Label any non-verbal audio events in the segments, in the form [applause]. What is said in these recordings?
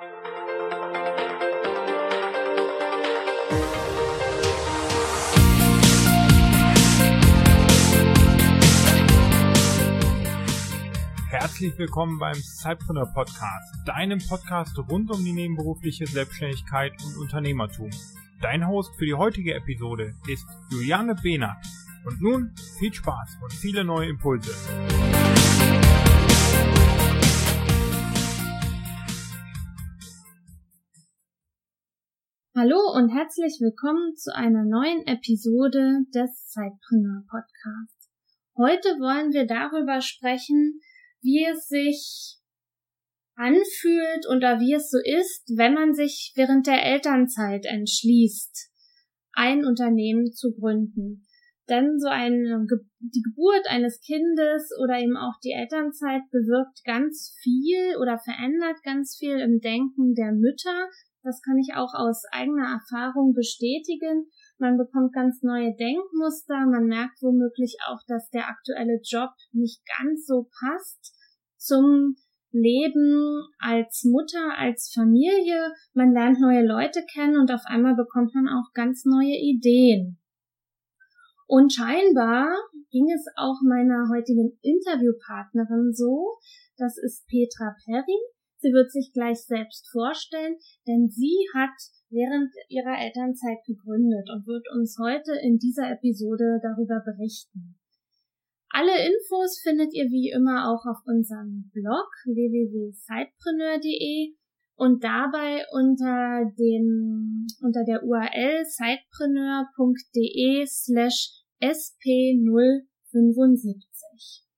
Herzlich willkommen beim Cypreneur Podcast, deinem Podcast rund um die nebenberufliche Selbstständigkeit und Unternehmertum. Dein Host für die heutige Episode ist Juliane Behnert. Und nun viel Spaß und viele neue Impulse. Hallo und herzlich willkommen zu einer neuen Episode des Zeitpreneur Podcasts. Heute wollen wir darüber sprechen, wie es sich anfühlt oder wie es so ist, wenn man sich während der Elternzeit entschließt, ein Unternehmen zu gründen. Denn so eine, die Geburt eines Kindes oder eben auch die Elternzeit bewirkt ganz viel oder verändert ganz viel im Denken der Mütter. Das kann ich auch aus eigener Erfahrung bestätigen. Man bekommt ganz neue Denkmuster. Man merkt womöglich auch, dass der aktuelle Job nicht ganz so passt zum Leben als Mutter, als Familie. Man lernt neue Leute kennen und auf einmal bekommt man auch ganz neue Ideen. Und scheinbar ging es auch meiner heutigen Interviewpartnerin so. Das ist Petra Perry. Sie wird sich gleich selbst vorstellen, denn sie hat während ihrer Elternzeit gegründet und wird uns heute in dieser Episode darüber berichten. Alle Infos findet ihr wie immer auch auf unserem Blog www.sidepreneur.de und dabei unter dem, unter der URL sidepreneur.de slash sp075.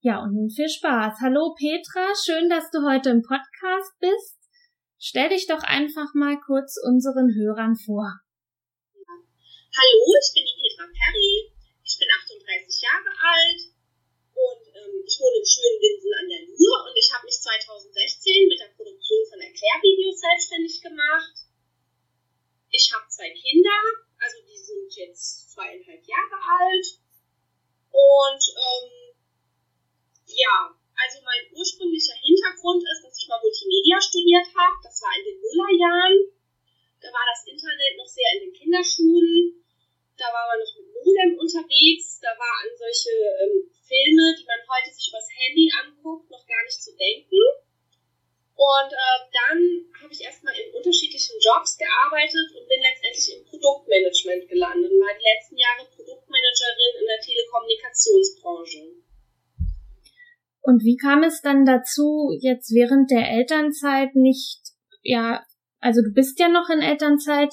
Ja, und nun viel Spaß. Hallo Petra, schön, dass du heute im Podcast bist. Stell dich doch einfach mal kurz unseren Hörern vor. Hallo, ich bin die Petra Perry. Ich bin 38 Jahre alt und ähm, ich wohne im schönen Winsen an der Luhr und ich habe mich 2016 mit der Produktion von Erklärvideos selbstständig gemacht. Ich habe zwei Kinder, also die sind jetzt zweieinhalb Jahre alt und ähm, ja, also mein ursprünglicher Hintergrund ist, dass ich mal Multimedia studiert habe. Das war in den Nullerjahren. Da war das Internet noch sehr in den Kinderschuhen. Da war man noch mit Modem unterwegs. Da war an solche ähm, Filme, die man heute sich übers Handy anguckt, noch gar nicht zu denken. Und äh, dann habe ich erstmal in unterschiedlichen Jobs gearbeitet und bin letztendlich im Produktmanagement gelandet und war die letzten Jahre Produktmanagerin in der Telekommunikationsbranche. Und wie kam es dann dazu, jetzt während der Elternzeit nicht, ja, also du bist ja noch in Elternzeit,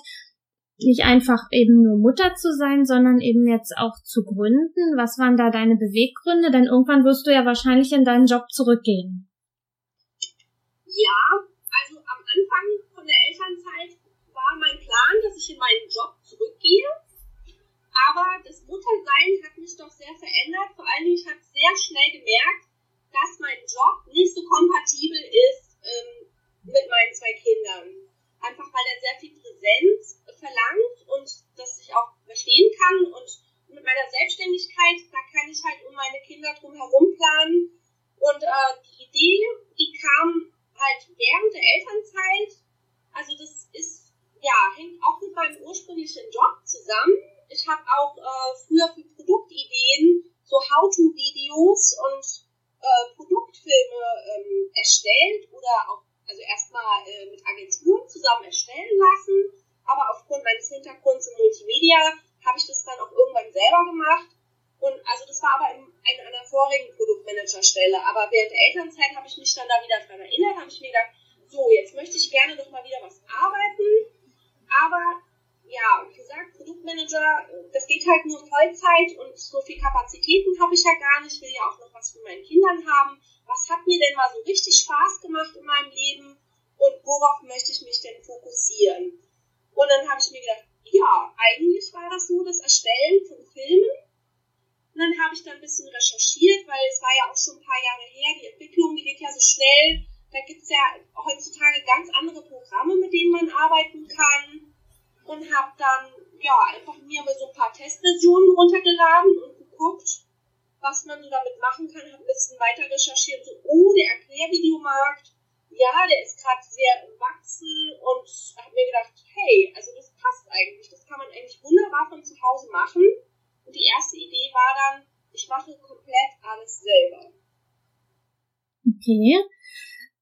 nicht einfach eben nur Mutter zu sein, sondern eben jetzt auch zu gründen? Was waren da deine Beweggründe? Denn irgendwann wirst du ja wahrscheinlich in deinen Job zurückgehen. Ja, also am Anfang von der Elternzeit war mein Plan, dass ich in meinen Job zurückgehe. Aber das Muttersein hat mich doch sehr verändert. Vor allen Dingen, ich habe sehr schnell gemerkt, dass mein Job nicht so kompatibel ist ähm, mit meinen zwei Kindern. Einfach weil er sehr viel Präsenz verlangt und das ich auch verstehen kann. Und mit meiner Selbstständigkeit, da kann ich halt um meine Kinder drum herum planen. Und äh, die Idee, die kam halt während der Elternzeit. Also das ist, ja, hängt auch mit meinem ursprünglichen Job zusammen. Ich habe auch äh, früher für Produktideen so How-to-Videos und äh, Produktfilme ähm, erstellt oder auch, also erstmal äh, mit Agenturen zusammen erstellen lassen. Aber aufgrund meines Hintergrunds in Multimedia habe ich das dann auch irgendwann selber gemacht. Und also das war aber in, in einer vorigen Produktmanagerstelle. Aber während der Elternzeit habe ich mich dann da wieder dran erinnert, habe ich mir gedacht, so, jetzt möchte ich gerne doch mal wieder was arbeiten. Aber ja, wie gesagt, Produktmanager, das geht halt nur Vollzeit und so viel Kapazitäten habe ich ja gar nicht. Ich will ja auch noch was von meinen Kindern haben. Was hat mir denn mal so richtig Spaß gemacht in meinem Leben und worauf möchte ich mich denn fokussieren? Und dann habe ich mir gedacht, ja, eigentlich war das so das Erstellen von Filmen. Und dann habe ich da ein bisschen recherchiert, weil es war ja auch schon ein paar Jahre her. Die Entwicklung, die geht ja so schnell. Da gibt es ja heutzutage ganz andere Programme, mit denen man arbeiten kann und habe dann ja einfach mir mal so ein paar Testversionen runtergeladen und geguckt, was man so damit machen kann. Habe ein bisschen weiter recherchiert, so oh der Erklärvideomarkt, ja der ist gerade sehr im Wachsen und habe mir gedacht, hey, also das passt eigentlich, das kann man eigentlich wunderbar von zu Hause machen. Und die erste Idee war dann, ich mache komplett alles selber. Okay.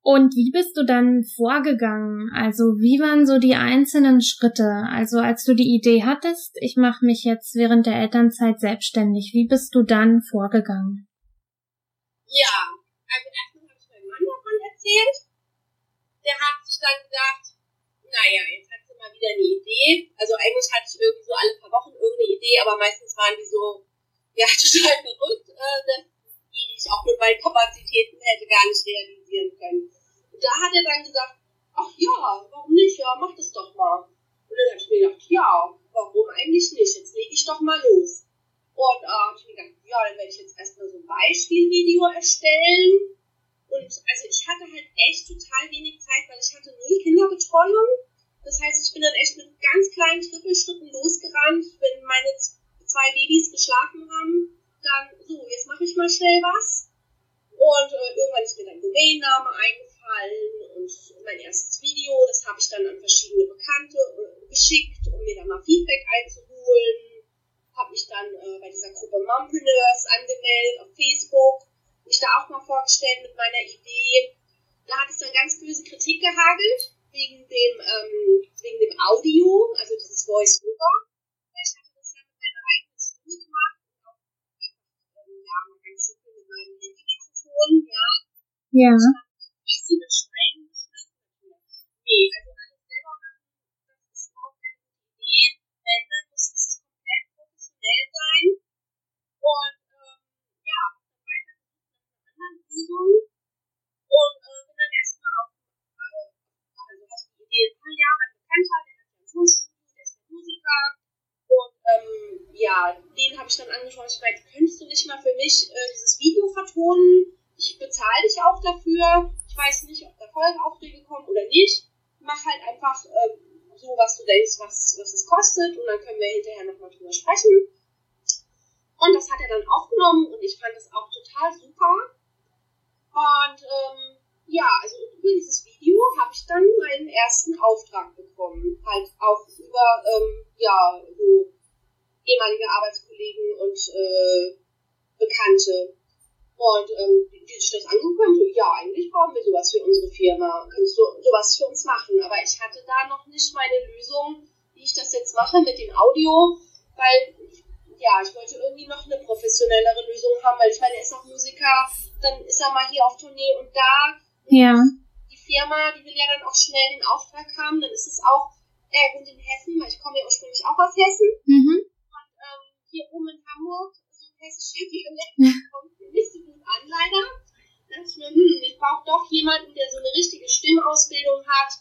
Und wie bist du dann vorgegangen? Also wie waren so die einzelnen Schritte? Also als du die Idee hattest, ich mache mich jetzt während der Elternzeit selbstständig, wie bist du dann vorgegangen? Ja, also erstmal habe ich meinem Mann davon erzählt. Der hat sich dann gedacht, naja, jetzt hat sie mal wieder eine Idee. Also eigentlich hatte ich irgendwie so alle paar Wochen irgendeine Idee, aber meistens waren die so, ja, [laughs] total verrückt, äh, dass die ich auch mit meinen Kapazitäten hätte gar nicht realisieren können da hat er dann gesagt, ach ja, warum nicht? Ja, mach das doch mal. Und dann habe ich mir gedacht, ja, warum eigentlich nicht? Jetzt lege ich doch mal los. Und äh, habe ich mir gedacht, ja, dann werde ich jetzt erstmal so ein Beispielvideo erstellen. Und also ich hatte halt echt total wenig Zeit, weil ich hatte null Kinderbetreuung. Das heißt, ich bin dann echt mit ganz kleinen Trippelschritten losgerannt, wenn meine zwei Babys geschlafen haben. Dann, so, jetzt mache ich mal schnell was. Und äh, irgendwann ist mir dann Domainname eingefallen gefallen und mein erstes Video, das habe ich dann an verschiedene Bekannte äh, geschickt, um mir dann mal Feedback einzuholen. Habe mich dann äh, bei dieser Gruppe Mompreneurs angemeldet auf Facebook, mich da auch mal vorgestellt mit meiner Idee. Da hat es dann ganz böse Kritik gehagelt wegen dem, ähm, wegen dem Audio, also dieses Voice-Over. Ganz denkst, was, was es kostet und dann können wir hinterher nochmal drüber sprechen. Und das hat er dann aufgenommen und ich fand das auch total super. Und ähm, ja, also über dieses Video habe ich dann meinen ersten Auftrag bekommen. Halt auch über ähm, ja, so ehemalige Arbeitskollegen und äh, Bekannte. Und ähm, die sich das angeguckt so, ja, eigentlich brauchen wir sowas für unsere Firma. Kannst du sowas für uns machen? Aber ich hatte da noch nicht meine Lösung, wie ich das jetzt mache mit dem Audio, weil, ja, ich wollte irgendwie noch eine professionellere Lösung haben, weil ich meine, er ist auch Musiker, dann ist er mal hier auf Tournee und da. Ja. Die Firma, die will ja dann auch schnell den Auftrag haben, dann ist es auch, er wohnt in Hessen, weil ich komme ja ursprünglich auch aus Hessen. Mhm. Und ähm, hier oben in Hamburg, so ein hessischer Dialekt, kommt nicht so gut an, leider. Da dachte ich mir, hm, ich brauche doch jemanden, der so eine richtige Stimmausbildung hat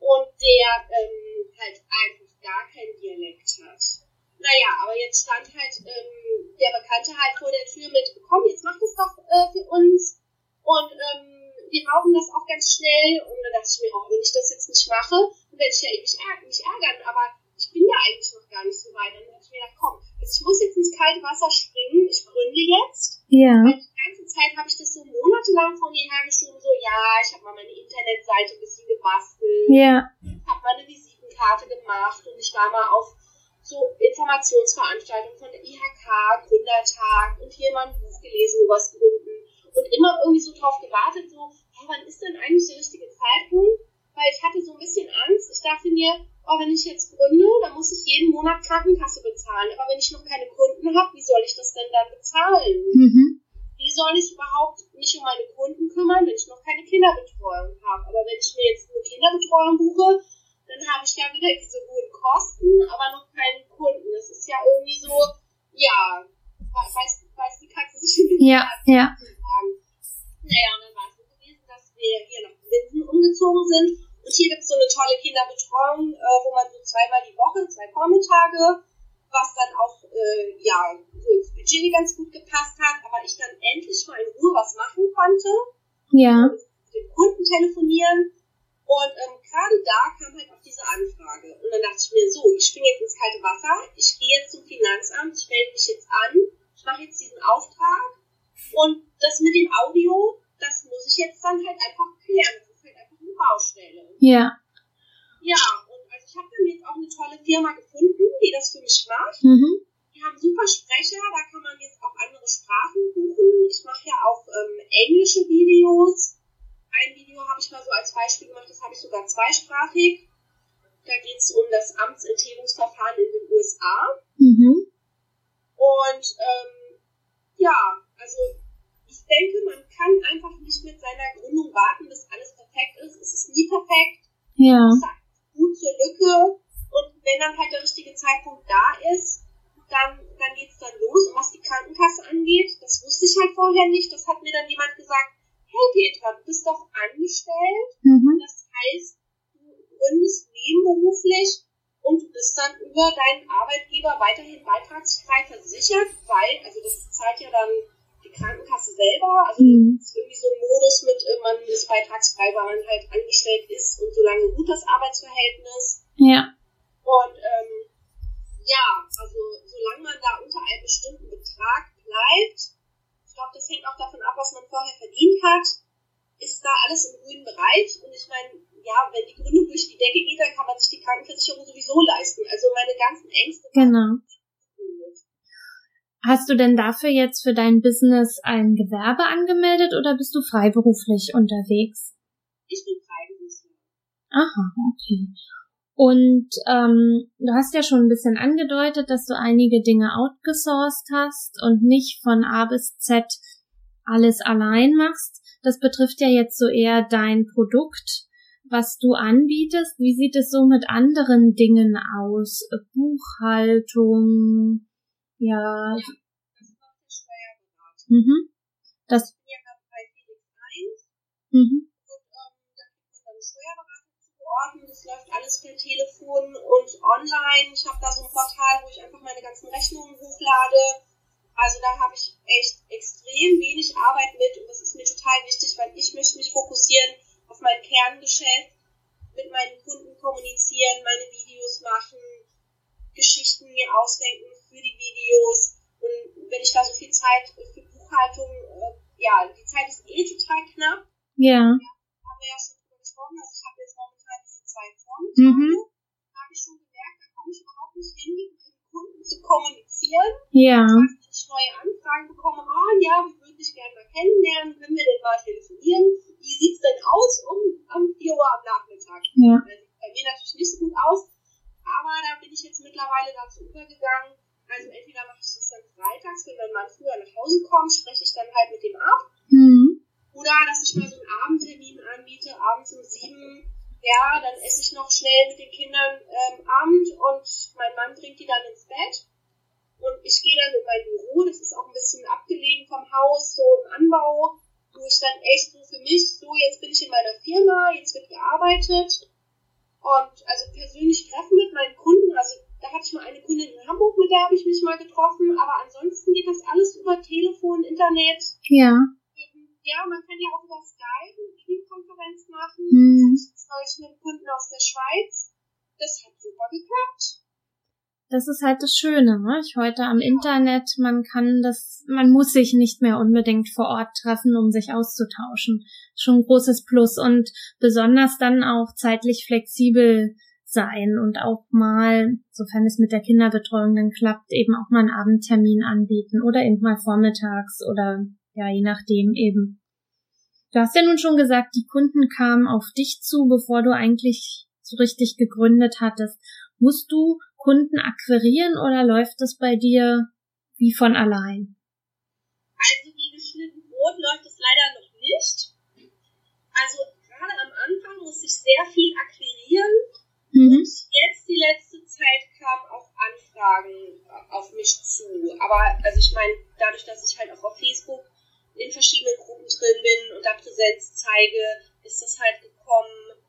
und der ähm, halt einfach gar keinen Dialekt hat. Naja, aber jetzt stand halt ähm, der Bekannte halt vor der Tür mit, komm, jetzt mach das doch äh, für uns. Und ähm, wir brauchen das auch ganz schnell. Und dann dachte ich mir, oh, wenn ich das jetzt nicht mache, dann werde ich ja ewig mich ärgern. Aber ich bin ja eigentlich noch gar nicht so weit. Dann dachte ich mir, komm, ich muss jetzt ins kalte Wasser springen. Jetzt. Ja. Und die ganze Zeit habe ich das so monatelang vor mir hergeschoben, so, ja, ich habe mal meine Internetseite ein bisschen gebastelt. Ja. Habe mal eine Visitenkarte gemacht und ich war mal auf so Informationsveranstaltungen von der IHK, Gründertag und hier mal ein Buch gelesen über das Gründen und immer irgendwie so drauf gewartet, so, ja, wann ist denn eigentlich der richtige Zeitpunkt? Weil ich hatte so ein bisschen Angst. Ich dachte mir, oh, wenn ich jetzt gründe, dann muss ich jeden Monat Krankenkasse bezahlen. Aber wenn ich noch keine Kunden habe, wie soll ich das denn dann bezahlen? Mhm. Wie soll ich überhaupt mich um meine Kunden kümmern, wenn ich noch keine Kinderbetreuung habe? Aber wenn ich mir jetzt eine Kinderbetreuung buche, dann habe ich ja wieder diese hohen Kosten, aber noch keinen Kunden. Das ist ja irgendwie so, ja, weiß, weiß die Katze sich in den Ja, ja. Naja, und dann war es so gewesen, dass wir hier nach Winsen umgezogen sind und hier gibt es so eine tolle Kinderbetreuung, äh, wo man so zweimal die Woche, zwei Vormittage, was dann auch äh, ja so ins Budget ganz gut gepasst hat, aber ich dann endlich mal in Ruhe was machen konnte. Ja. Mit dem Kunden telefonieren. Und ähm, gerade da kam halt auch diese Anfrage. Und dann dachte ich mir, so, ich springe jetzt ins kalte Wasser, ich gehe jetzt zum Finanzamt, ich melde mich jetzt an, ich mache jetzt diesen Auftrag. Und das mit dem Audio, das muss ich jetzt dann halt einfach klären. Anstelle. Ja. Ja, und also ich habe dann jetzt auch eine tolle Firma gefunden, die das für mich macht. Mhm. Die haben super Sprecher, da kann man jetzt auch andere Sprachen buchen. Ich mache ja auch ähm, englische Videos. Ein Video habe ich mal so als Beispiel gemacht, das habe ich sogar zweisprachig. Da geht es um das Amtsenthebungsverfahren in den USA. Mhm. Und ähm, ja, also ich denke, man kann einfach nicht mit seiner Gründung warten, bis alles perfekt ist. Es ist nie perfekt. Ja. Es sagt gut zur Lücke. Und wenn dann halt der richtige Zeitpunkt da ist, dann, dann geht's dann los. Und was die Krankenkasse angeht, das wusste ich halt vorher nicht. Das hat mir dann jemand gesagt, hey Petra, du bist doch angestellt. Mhm. Das heißt, du gründest nebenberuflich und du bist dann über deinen Arbeitgeber weiterhin beitragsfrei versichert, weil, also das zahlt ja dann Krankenkasse selber. Also Mhm. das ist irgendwie so ein Modus mit, äh, man ist beitragsfrei, weil man halt angestellt ist und solange ruht das Arbeitsverhältnis. Ja. Und ähm, ja, also solange man da unter einem bestimmten Betrag bleibt, ich glaube, das hängt auch davon ab, was man vorher verdient hat, ist da alles im grünen Bereich. Und ich meine, ja, wenn die Gründung durch die Decke geht, dann kann man sich die Krankenversicherung sowieso leisten. Also meine ganzen Ängste Genau. Hast du denn dafür jetzt für dein Business ein Gewerbe angemeldet oder bist du freiberuflich unterwegs? Ich bin Freiberufler. Aha, okay. Und ähm, du hast ja schon ein bisschen angedeutet, dass du einige Dinge outgesourced hast und nicht von A bis Z alles allein machst. Das betrifft ja jetzt so eher dein Produkt, was du anbietest. Wie sieht es so mit anderen Dingen aus? Buchhaltung, ja, Das macht der Steuerberater. mhm. Das, Ich bin ja gerade bei Felix 1 mhm. und ähm, da kriegt man dann Steuerberater zugeordnet. Das läuft alles per Telefon und online. Ich habe da so ein Portal, wo ich einfach meine ganzen Rechnungen hochlade. Also da habe ich echt extrem wenig Arbeit mit und das ist mir total wichtig, weil ich möchte mich fokussieren auf mein Kerngeschäft, mit meinen Kunden kommunizieren, meine Videos machen, Geschichten mir ausdenken für die Videos. Und wenn ich da so viel Zeit für Buchhaltung, äh, ja, die Zeit ist eh total knapp ja, haben wir ja schon drüber gesprochen. Also ich habe jetzt momentan diese zwei Vormittage. Mhm. Da habe ich schon gemerkt, da komme ich überhaupt nicht hin, mit meinen Kunden zu kommunizieren. ja, Wenn ich neue Anfragen bekomme, ah ja, wir würden dich gerne mal kennenlernen, können wir denn mal telefonieren? Wie sieht's denn aus um, um 4 Uhr am Nachmittag? ja, Das sieht bei mir natürlich nicht so gut aus, aber da bin ich jetzt mittlerweile dazu übergegangen. Also entweder mache ich das dann freitags, wenn mein Mann früher nach Hause kommt, spreche ich dann halt mit dem ab. mhm. Oder dass ich mal so einen Abendtermin anbiete, abends um sieben. Ja, dann esse ich noch schnell mit den Kindern ähm, Abend und mein Mann bringt die dann ins Bett. Und ich gehe dann in mein Büro, das ist auch ein bisschen abgelegen vom Haus, so im Anbau, wo ich dann echt so für mich, so jetzt bin ich in meiner Firma, jetzt wird gearbeitet. Und also persönlich treffen mit meinen Kunden, also da hatte ich mal eine Kundin in Hamburg, mit der habe ich mich mal getroffen, aber ansonsten geht das alles über Telefon, Internet, ja, ja, man kann ja auch über Skype eine Videokonferenz machen. Mhm. Das habe ich mit Kunden aus der Schweiz. Das hat super geklappt. Das ist halt das Schöne, ne? Ich heute am Internet, man kann das, man muss sich nicht mehr unbedingt vor Ort treffen, um sich auszutauschen. Schon ein großes Plus und besonders dann auch zeitlich flexibel sein und auch mal, sofern es mit der Kinderbetreuung dann klappt, eben auch mal einen Abendtermin anbieten oder eben mal vormittags oder ja, je nachdem eben. Du hast ja nun schon gesagt, die Kunden kamen auf dich zu, bevor du eigentlich so richtig gegründet hattest. Musst du Kunden akquirieren oder läuft das bei dir wie von allein? Also wie geschnitten Brot läuft es leider noch nicht. Also gerade am Anfang musste ich sehr viel akquirieren. Mhm. Jetzt die letzte Zeit kamen auch Anfragen auf mich zu. Aber also ich meine, dadurch, dass ich halt auch auf Facebook in verschiedenen Gruppen drin bin und da Präsenz zeige, ist das halt gekommen.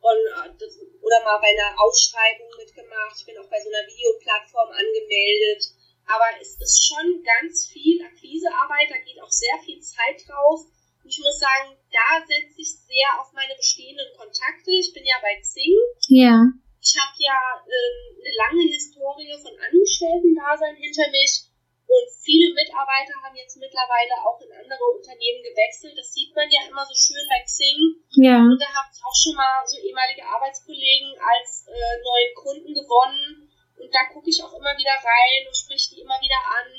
Und, äh, oder mal bei einer Ausschreibung mitgemacht. Ich bin auch bei so einer Videoplattform angemeldet. Aber es ist schon ganz viel Akquisearbeit, da geht auch sehr viel Zeit drauf. Und ich muss sagen, da setze ich sehr auf meine bestehenden Kontakte. Ich bin ja bei Xing. Ja. Ich habe ja ähm, eine lange Historie von Angestellten-Dasein hinter mich. Und viele Mitarbeiter haben jetzt mittlerweile auch in andere Unternehmen gewechselt. Das sieht man ja immer so schön bei Xing. Ja. Und da habe ich auch schon mal so ehemalige Arbeitskollegen als äh, neuen Kunden gewonnen. Und da gucke ich auch immer wieder rein und spreche die immer wieder an,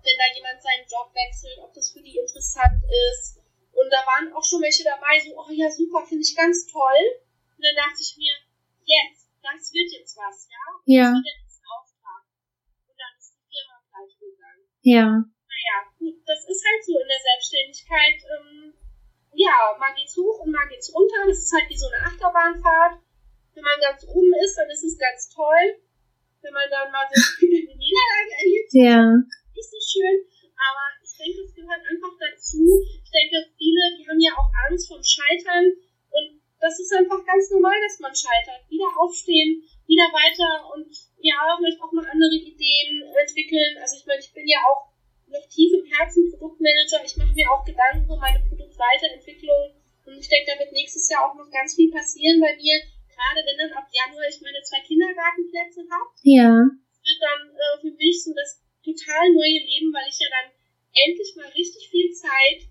wenn da jemand seinen Job wechselt, ob das für die interessant ist. Und da waren auch schon welche dabei, so, oh ja, super, finde ich ganz toll. Und dann dachte ich mir, jetzt, das wird jetzt was, ja? Ja. Das wird jetzt ein Auftrag. Und dann ist die Firma pleite gegangen. Ja. Naja, gut, das ist halt so in der Selbstständigkeit. Ähm, ja, mal geht's hoch und mal geht's runter. Das ist halt wie so eine Achterbahnfahrt. Wenn man ganz oben ist, dann ist es ganz toll. Wenn man dann mal so [laughs] eine Niederlage erlebt, Ja. nicht so schön. Aber ich denke, es gehört einfach dazu. Ich denke, viele, die haben ja auch Angst vom Scheitern. Und das ist einfach ganz normal, dass man scheitert. Wieder aufstehen, wieder weiter und ja, vielleicht auch mal andere Ideen entwickeln. Also ich meine, ich bin ja auch noch tief im Herzen Produktmanager. Ich mache mir auch Gedanken um meine Produktweiterentwicklung. Und ich denke, da wird nächstes Jahr auch noch ganz viel passieren bei mir. Gerade wenn dann ab Januar ich meine zwei Kindergartenplätze habe Ja. wird dann äh, für mich so das total neue Leben, weil ich ja dann endlich mal richtig viel Zeit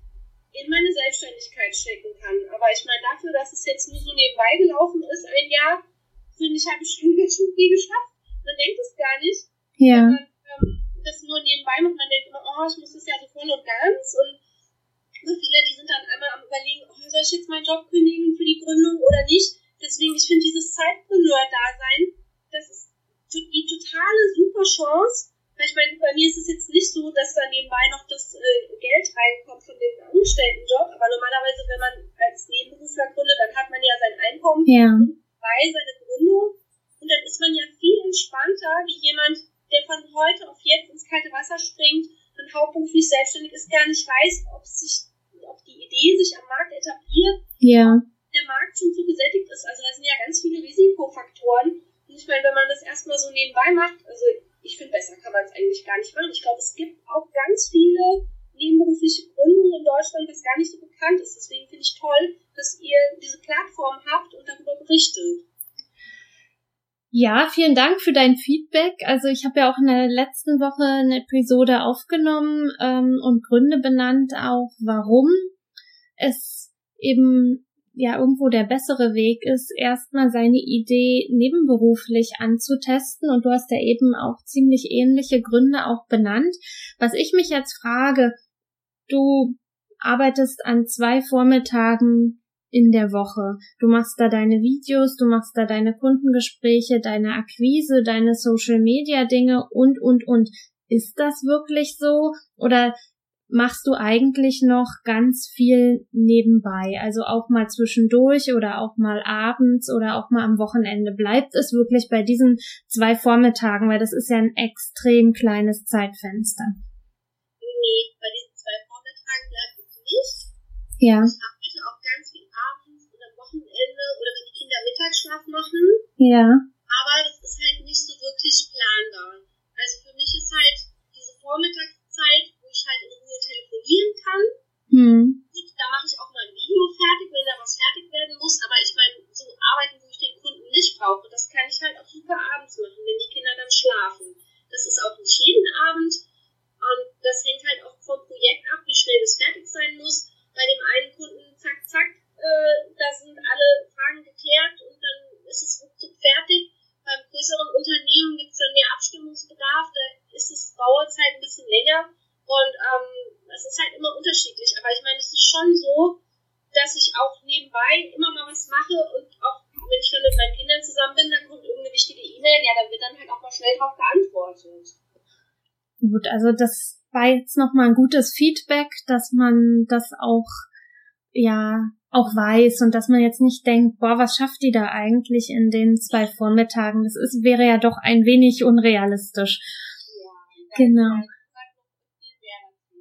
in meine Selbstständigkeit stecken kann. Aber ich meine, dafür, dass es jetzt nur so nebenbei gelaufen ist, ein Jahr, finde ich, habe ich schon viel geschafft. Man denkt es gar nicht. Ja. Man ähm, das nur nebenbei macht, man denkt immer, oh, ich muss das ja so voll und ganz. Und so viele, die sind dann einmal am überlegen, oh, soll ich jetzt meinen Job kündigen für die Gründung oder nicht? Deswegen, ich finde dieses Zeitpreneur-Dasein, das ist die totale super Chance. Weil ich meine, bei mir ist es jetzt nicht so, dass da nebenbei noch das äh, Geld reinkommt von dem Angestelltenjob. Aber normalerweise, wenn man als Nebenberufler gründet, dann hat man ja sein Einkommen Ja. bei seine Gründung. Und dann ist man ja viel entspannter, wie jemand, der von heute auf jetzt ins kalte Wasser springt und hauptberuflich selbstständig ist, gar nicht weiß, ob sich, ob die Idee sich am Markt etabliert, Ja. der Markt schon so gesättigt ist. Also da sind ja ganz viele Risikofaktoren. Und ich meine, wenn man das erstmal so nebenbei macht, also ich finde, besser kann man es eigentlich gar nicht machen. Ich glaube, es gibt auch ganz viele nebenberufliche Gründungen in Deutschland, was gar nicht so bekannt ist. Deswegen finde ich toll, dass ihr diese Plattform habt und darüber berichtet. Ja, vielen Dank für dein Feedback. Also ich habe ja auch in der letzten Woche eine Episode aufgenommen ähm, und Gründe benannt, auch warum es eben ja irgendwo der bessere Weg ist, erstmal seine Idee nebenberuflich anzutesten. Und du hast ja eben auch ziemlich ähnliche Gründe auch benannt. Was ich mich jetzt frage, du arbeitest an zwei Vormittagen in der Woche. Du machst da deine Videos, du machst da deine Kundengespräche, deine Akquise, deine Social Media Dinge und, und, und. Ist das wirklich so? Oder machst du eigentlich noch ganz viel nebenbei? Also auch mal zwischendurch oder auch mal abends oder auch mal am Wochenende? Bleibt es wirklich bei diesen zwei Vormittagen? Weil das ist ja ein extrem kleines Zeitfenster. Nee, bei diesen zwei Vormittagen bleibt es nicht. Ja, Ich arbeite auch ganz viel abends und am Wochenende oder wenn die Kinder Mittagsschlaf machen. ja, Aber das ist halt nicht so wirklich planbar. Also für mich ist halt diese Vormittagszeit, wo ich halt in Ruhe telefonieren kann. hm, Gut, da mache ich auch mal ein Video fertig, wenn da was fertig werden muss. Aber ich meine, so Arbeiten, wo ich den Kunden nicht brauche, das kann ich halt auch super abends machen, wenn die Kinder dann schlafen. Das ist auch nicht jeden Abend. Und das hängt halt auch vom Projekt ab, wie schnell das fertig sein muss. Bei dem einen Kunden, zack, zack, äh, da sind alle Fragen geklärt und dann ist es ruckzuck fertig. Beim größeren Unternehmen gibt es dann mehr Abstimmungsbedarf, da ist es Bauerzeit ein bisschen länger. Und ähm, es ist halt immer unterschiedlich. Aber ich meine, es ist schon so, dass ich auch nebenbei immer mal was mache und auch wenn ich dann mit meinen Kindern zusammen bin, dann kommt irgendeine wichtige E-Mail, ja, dann wird dann halt auch mal schnell drauf geantwortet. Gut, also das war jetzt nochmal ein gutes Feedback, dass man das auch, ja, auch weiß und dass man jetzt nicht denkt, boah, was schafft die da eigentlich in den zwei Vormittagen? Das ist, wäre ja doch ein wenig unrealistisch. Ja, Genau. halt.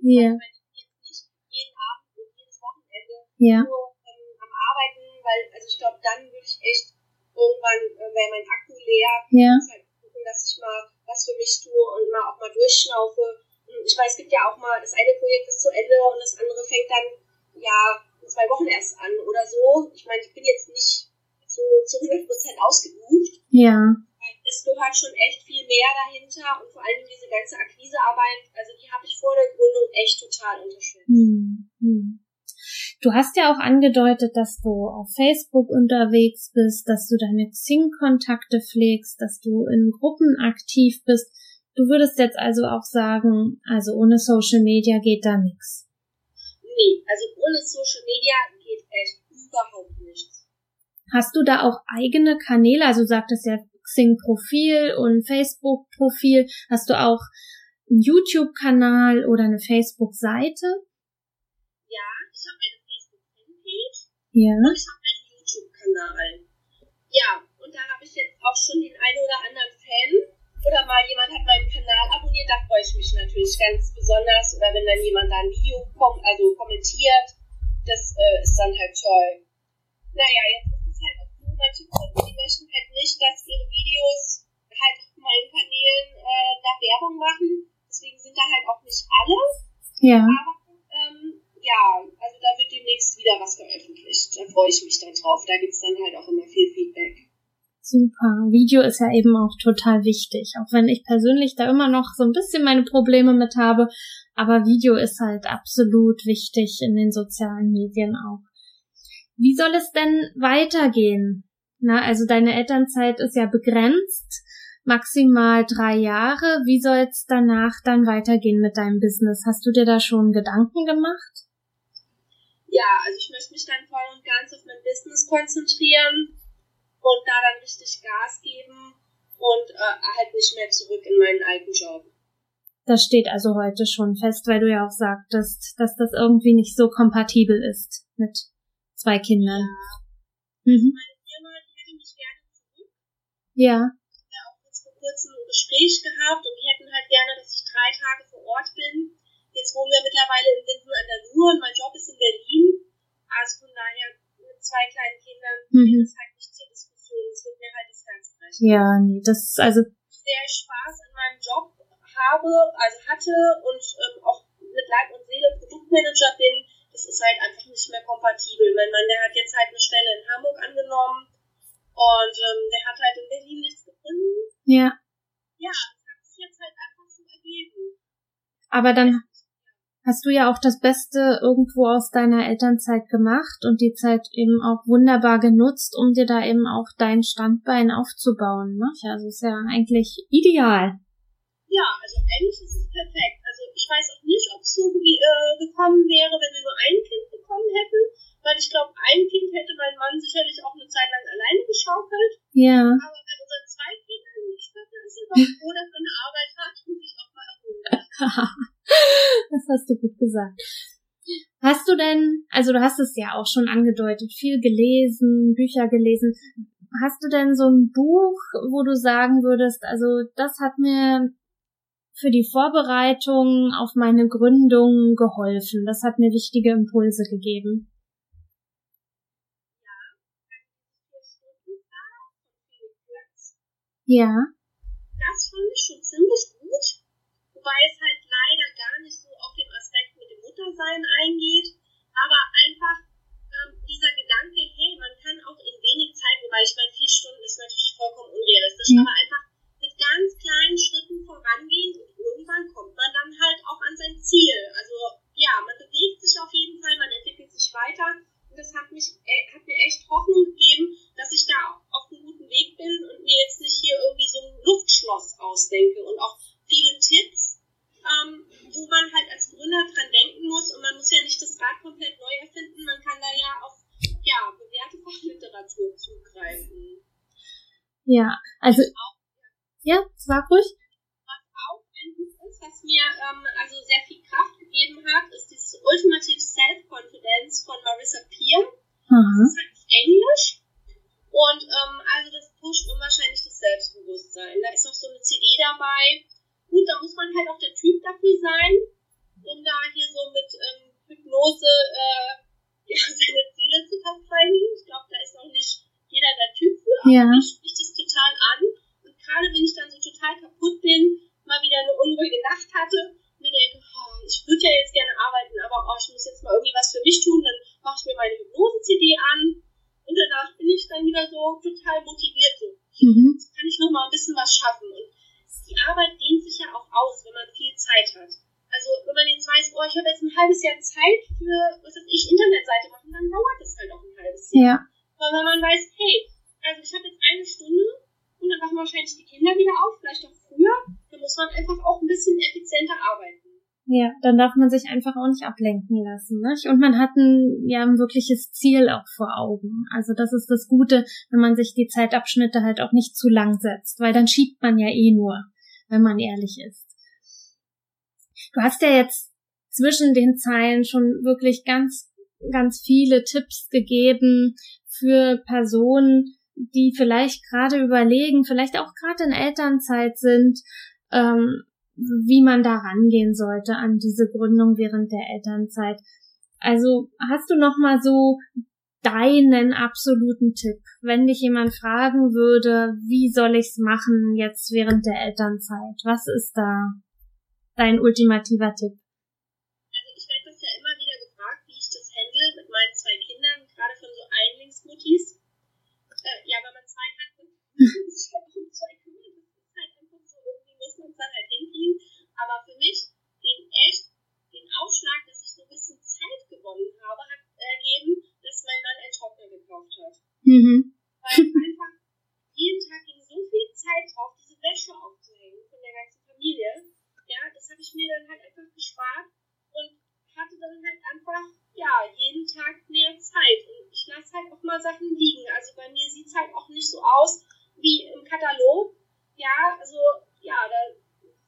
Ja. Also, wenn ich jetzt nicht jeden Abend und jedes Wochenende Ja, nur ähm, am Arbeiten, weil, also ich glaube, dann würde ich echt irgendwann, äh, wäre mein Akku leer, ja, halt gucken, dass ich mal was für mich tue und mal auch mal durchschnaufe. Ich weiß, es gibt ja auch mal, das eine Projekt ist zu Ende und das andere fängt dann, ja, in zwei Wochen erst an oder so. Ich meine, ich bin jetzt nicht so zu 100% ausgebucht. ja, Es gehört schon echt viel mehr dahinter und vor allem diese ganze Akquisearbeit, also die habe ich vor der Gründung echt total unterschätzt. Hm, hm. Du hast ja auch angedeutet, dass du auf Facebook unterwegs bist, dass du deine Xing-Kontakte pflegst, dass du in Gruppen aktiv bist. Du würdest jetzt also auch sagen, also ohne Social Media geht da nichts. Nee, also ohne Social Media geht echt überhaupt nichts. Hast du da auch eigene Kanäle? Also du sagtest ja Xing-Profil und Facebook-Profil. Hast du auch einen YouTube-Kanal oder eine Facebook-Seite? Ja, ich habe eine Facebook-Fanpage. Ja. Und ich habe einen YouTube-Kanal. Ja, und da habe ich jetzt auch schon den einen oder anderen Fan. Oder mal jemand hat meinen Kanal abonniert, da freue ich mich natürlich ganz besonders. Oder wenn dann jemand da ein Video kommt, also kommentiert, das äh, ist dann halt toll. Naja, jetzt ist es halt auch so, manche Kunden, die möchten halt nicht, dass ihre Videos halt auf meinen Kanälen äh, nach Werbung machen. Deswegen sind da halt auch nicht alle. Ja. Aber ja, also da wird demnächst wieder was veröffentlicht. Da freue ich mich dann drauf. Da gibt es dann halt auch immer viel Feedback. Super. Video ist ja eben auch total wichtig. Auch wenn ich persönlich da immer noch so ein bisschen meine Probleme mit habe. Aber Video ist halt absolut wichtig in den sozialen Medien auch. Wie soll es denn weitergehen? Na, also deine Elternzeit ist ja begrenzt. Maximal drei Jahre. Wie soll es danach dann weitergehen mit deinem Business? Hast du dir da schon Gedanken gemacht? Ja, also ich möchte mich dann voll und ganz auf mein Business konzentrieren und da dann richtig Gas geben und äh, halt nicht mehr zurück in meinen alten Job. Das steht also heute schon fest, weil du ja auch sagtest, dass das irgendwie nicht so kompatibel ist mit zwei Kindern. Ja. Mhm. Meine Firma, die hätte mich gerne zurück. Ja. Ich habe auch jetzt vor kurzem ein Gespräch gehabt und die hätten halt gerne, dass ich drei Tage vor Ort bin. Jetzt wohnen wir mittlerweile in Winden an der Ruhr und mein Job ist in Berlin. Also von daher mit zwei kleinen Kindern mhm. ist halt nicht zur Diskussion. Das wird mir halt das Herz brechen. Ja, nee, das ist also. Sehr Spaß an meinem Job habe, also hatte und ähm, auch mit Leib und Seele Produktmanager bin, das ist halt einfach nicht mehr kompatibel. Mein Mann, der hat jetzt halt eine Stelle in Hamburg angenommen und ähm, der hat halt in Berlin nichts gefunden. Ja. Ja, das hat sich jetzt halt einfach so ergeben. Aber dann hast du ja auch das Beste irgendwo aus deiner Elternzeit gemacht und die Zeit eben auch wunderbar genutzt, um dir da eben auch dein Standbein aufzubauen. Ne? Also ist ja eigentlich ideal. Ja, also eigentlich ist es perfekt. Also ich weiß auch nicht, ob es so äh, gekommen wäre, wenn wir nur ein Kind bekommen hätten, weil ich glaube, ein Kind hätte mein Mann sicherlich auch eine Zeit lang alleine geschaukelt. Ja. Aber bei unseren zwei Kindern, ich glaube, [laughs] ist er doch froh, dass er eine Arbeit hat und sich auch mal erholt. [laughs] das hast du gut gesagt. Hast du denn, also du hast es ja auch schon angedeutet, viel gelesen, Bücher gelesen. Hast du denn so ein Buch, wo du sagen würdest, also das hat mir für die Vorbereitung auf meine Gründung geholfen. Das hat mir wichtige Impulse gegeben. Ja. Das fand ich schon ziemlich gut, wobei es halt leider gar nicht so auf den Aspekt Muttersein eingeht, aber einfach ähm, dieser Gedanke, hey, man kann auch in wenig Zeit, wobei ich meine, vier Stunden ist natürlich vollkommen unrealistisch, ja. aber einfach mit ganz kleinen Schritten vorangehen und irgendwann kommt man dann halt auch an sein Ziel. Also ja, man bewegt sich auf jeden Fall, man entwickelt sich weiter und das hat mich äh, hat mir echt Hoffnung gegeben, dass ich da auf einem guten Weg bin und mir jetzt nicht hier irgendwie so ein Luftschloss ausdenke und auch viele Tipps, ähm, wo man halt als Gründer dran denken muss und man muss ja nicht das Rad komplett neu erfinden, man kann da ja auf ja, bewährte Fachliteratur zugreifen. Ja, also ja, sag ruhig. Was auch ein Buch ist, was mir ähm, also sehr viel Kraft gegeben hat, ist dieses Ultimative Self-Confidence von Marissa Peer. Mhm. Das ist halt auf Englisch. Und ähm, also das pusht unwahrscheinlich das Selbstbewusstsein. Da ist auch so eine CD dabei. Gut, da muss man halt auch der Typ dafür sein, um da hier so mit ähm, Hypnose äh, [laughs] ja, seine Ziele zu verfolgen. Ich glaube, da ist auch nicht jeder der Typ für, aber ja. mich spricht das total an. Und gerade wenn ich dann so total kaputt bin, mal wieder eine unruhige Nacht hatte, mir denke, oh, ich würde ja jetzt gerne arbeiten, aber oh, ich muss jetzt mal irgendwie was für mich tun, dann mache ich mir meine Hypnose-CD an und danach bin ich dann wieder so total motiviert. So, mhm. jetzt kann ich noch mal ein bisschen was schaffen. Und die Arbeit dehnt sich ja auch aus, wenn man viel Zeit hat. Also wenn man jetzt weiß, oh, ich habe jetzt ein halbes Jahr Zeit für, was weiß ich, Internetseite machen, dann dauert das halt auch ein halbes Jahr. Ja. Weil wenn man weiß, hey, also ich habe jetzt eine Stunde und dann machen wahrscheinlich die Kinder wieder auf, vielleicht auch früher, dann muss man einfach auch ein bisschen effizienter arbeiten. Ja, dann darf man sich einfach auch nicht ablenken lassen. Nicht? Und man hat ein, ja, ein wirkliches Ziel auch vor Augen. Also das ist das Gute, wenn man sich die Zeitabschnitte halt auch nicht zu lang setzt, weil dann schiebt man ja eh nur, wenn man ehrlich ist. Du hast ja jetzt zwischen den Zeilen schon wirklich ganz, ganz viele Tipps gegeben für Personen, die vielleicht gerade überlegen, vielleicht auch gerade in Elternzeit sind, ähm, wie man da rangehen sollte an diese Gründung während der Elternzeit. Also hast du noch mal so deinen absoluten Tipp, wenn dich jemand fragen würde, wie soll ich's machen jetzt während der Elternzeit? Was ist da dein ultimativer Tipp? Also ich werde das ja immer wieder gefragt, wie ich das handle mit meinen zwei Kindern, gerade von so Einlingsmuttis. Äh, ja, wenn man zwei hat, sich halt um zwei kümmern, das ist halt einfach so, irgendwie muss man es dann halt hinkriegen. Aber für mich, den echt, den Ausschlag, dass ich so ein bisschen Zeit gewonnen habe, hat ergeben, dass mein Mann einen Trockner gekauft hat. Mhm. Weil einfach jeden Tag ging so viel Zeit drauf, diese Wäsche aufzuhängen von der ganzen Familie. Ja, das habe ich mir dann halt einfach gespart und hatte dann halt einfach, ja, jeden Tag mehr Zeit. Und ich lasse halt auch mal Sachen liegen. Also bei mir sieht es halt auch nicht so aus wie im Katalog. Ja, also, ja, da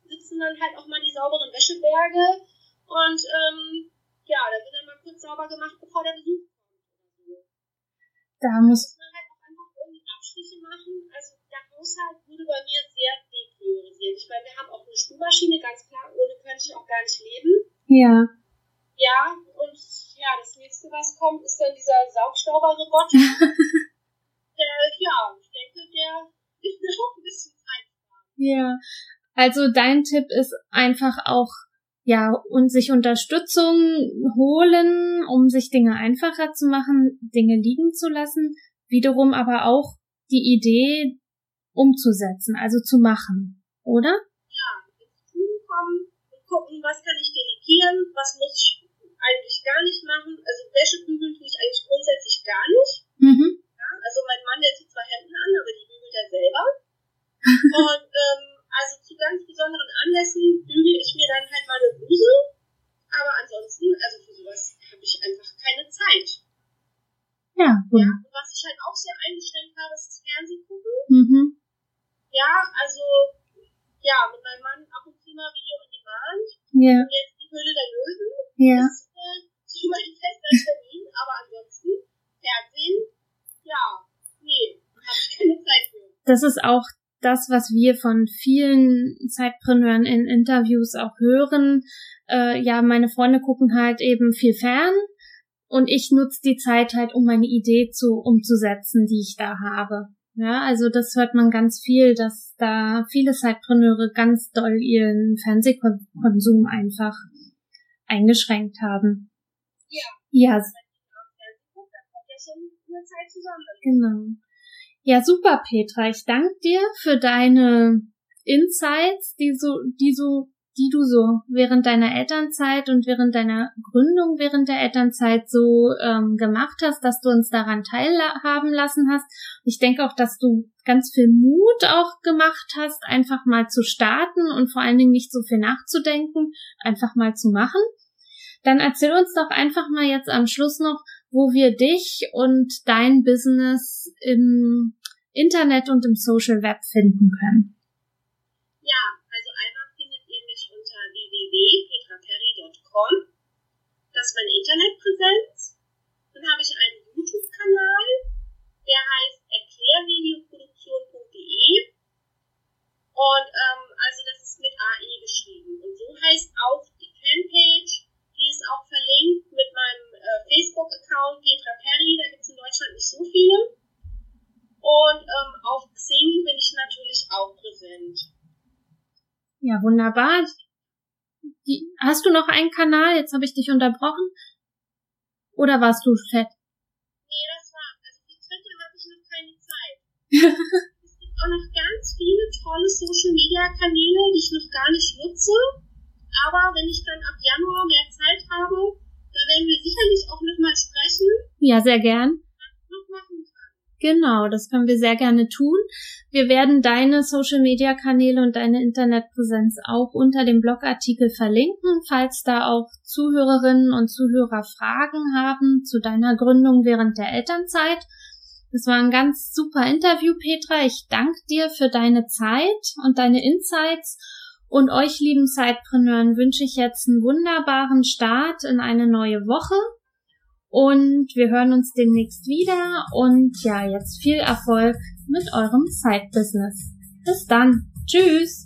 sitzen dann halt auch mal die sauberen Wäscheberge und, ähm, ja, da wird dann mal kurz sauber gemacht, bevor der Besuch kommt. Da muss man halt auch einfach irgendwie Abstriche machen. Also der Haushalt wurde bei mir sehr depriorisiert. Ich meine, wir haben auch eine Spülmaschine, ganz klar, ohne könnte ich auch gar nicht leben. Ja. Ja, und ja, das nächste, was kommt, ist dann dieser Saugstauberroboter. [laughs] der, ja, ich denke, der ist mir auch ein bisschen Zeit. Ja, also dein Tipp ist einfach auch ja, und sich Unterstützung holen, um sich Dinge einfacher zu machen, Dinge liegen zu lassen, wiederum aber auch die Idee umzusetzen, also zu machen, oder? Ja, ins Tun kommen und gucken, was kann ich delegieren, was muss ich eigentlich gar nicht machen. Also Wäsche bügeln tue ich eigentlich grundsätzlich gar nicht. Mhm. Ja, also mein Mann, der zieht zwar Hemden an, aber die bügelt er selber. [laughs] und ähm, also zu ganz besonderen Anlässen bügel ich mir dann halt mal eine Bluse. Aber ansonsten, also für sowas habe ich einfach keine Zeit. Ja, ja. Und was ich halt auch sehr eingeschränkt habe, ist das Fernsehen gucken. Mhm. Ja, also, ja, mit meinem Mann ab und zu mal Video on Demand. Ja. Und jetzt die Höhle der Löwen. Ja. Das ist äh, so mein fester Termin, aber ansonsten, Fernsehen, ja, nee, habe ich keine Zeit für. Das ist auch das, was wir von vielen Zeitpreneuren in Interviews auch hören. Äh, ja, meine Freunde gucken halt eben viel fern und ich nutze die Zeit halt, um meine Idee zu umzusetzen, die ich da habe. Ja, also das hört man ganz viel, dass da viele Zeitpreneure ganz doll ihren Fernsehkonsum einfach eingeschränkt haben. Ja. Ja. Genau. Ja, super, Petra. Ich danke dir für deine Insights, die so, die so, die du so während deiner Elternzeit und während deiner Gründung während der Elternzeit so ähm, gemacht hast, dass du uns daran teilhaben lassen hast. Ich denke auch, dass du ganz viel Mut auch gemacht hast, einfach mal zu starten und vor allen Dingen nicht so viel nachzudenken, einfach mal zu machen. Dann erzähl uns doch einfach mal jetzt am Schluss noch, wo wir dich und dein Business im Internet und im Social Web finden können. Ja, also einmal findet ihr mich unter www.petraperry.com. Das ist meine Internetpräsenz. Dann habe ich einen YouTube-Kanal, der heißt erklärvideoproduktion.de. Und ähm, also das ist mit AE geschrieben. Und so heißt auch die Fanpage auch verlinkt mit meinem äh, Facebook-Account Petra Perry. Da gibt es in Deutschland nicht so viele. Und ähm, auf Xing bin ich natürlich auch präsent. Ja, wunderbar. Die, hast du noch einen Kanal? Jetzt habe ich dich unterbrochen. Oder warst du fett? Nee, das war. Also für Twitter habe ich noch keine Zeit. [laughs] es gibt auch noch ganz viele Media-Kanäle, die ich noch gar nicht nutze. Aber wenn ich dann ab Januar mehr Zeit habe, da werden wir sicherlich auch nochmal sprechen. Ja, sehr gern. Genau, das können wir sehr gerne tun. Wir werden deine Social Media Kanäle und deine Internetpräsenz auch unter dem Blogartikel verlinken, falls da auch Zuhörerinnen und Zuhörer Fragen haben zu deiner Gründung während der Elternzeit. Das war ein ganz super Interview, Petra. Ich danke dir für deine Zeit und deine Insights. Und euch, lieben Zeitpreneuren, wünsche ich jetzt einen wunderbaren Start in eine neue Woche. Und wir hören uns demnächst wieder. Und ja, jetzt viel Erfolg mit eurem Side-Business. Bis dann. Tschüss.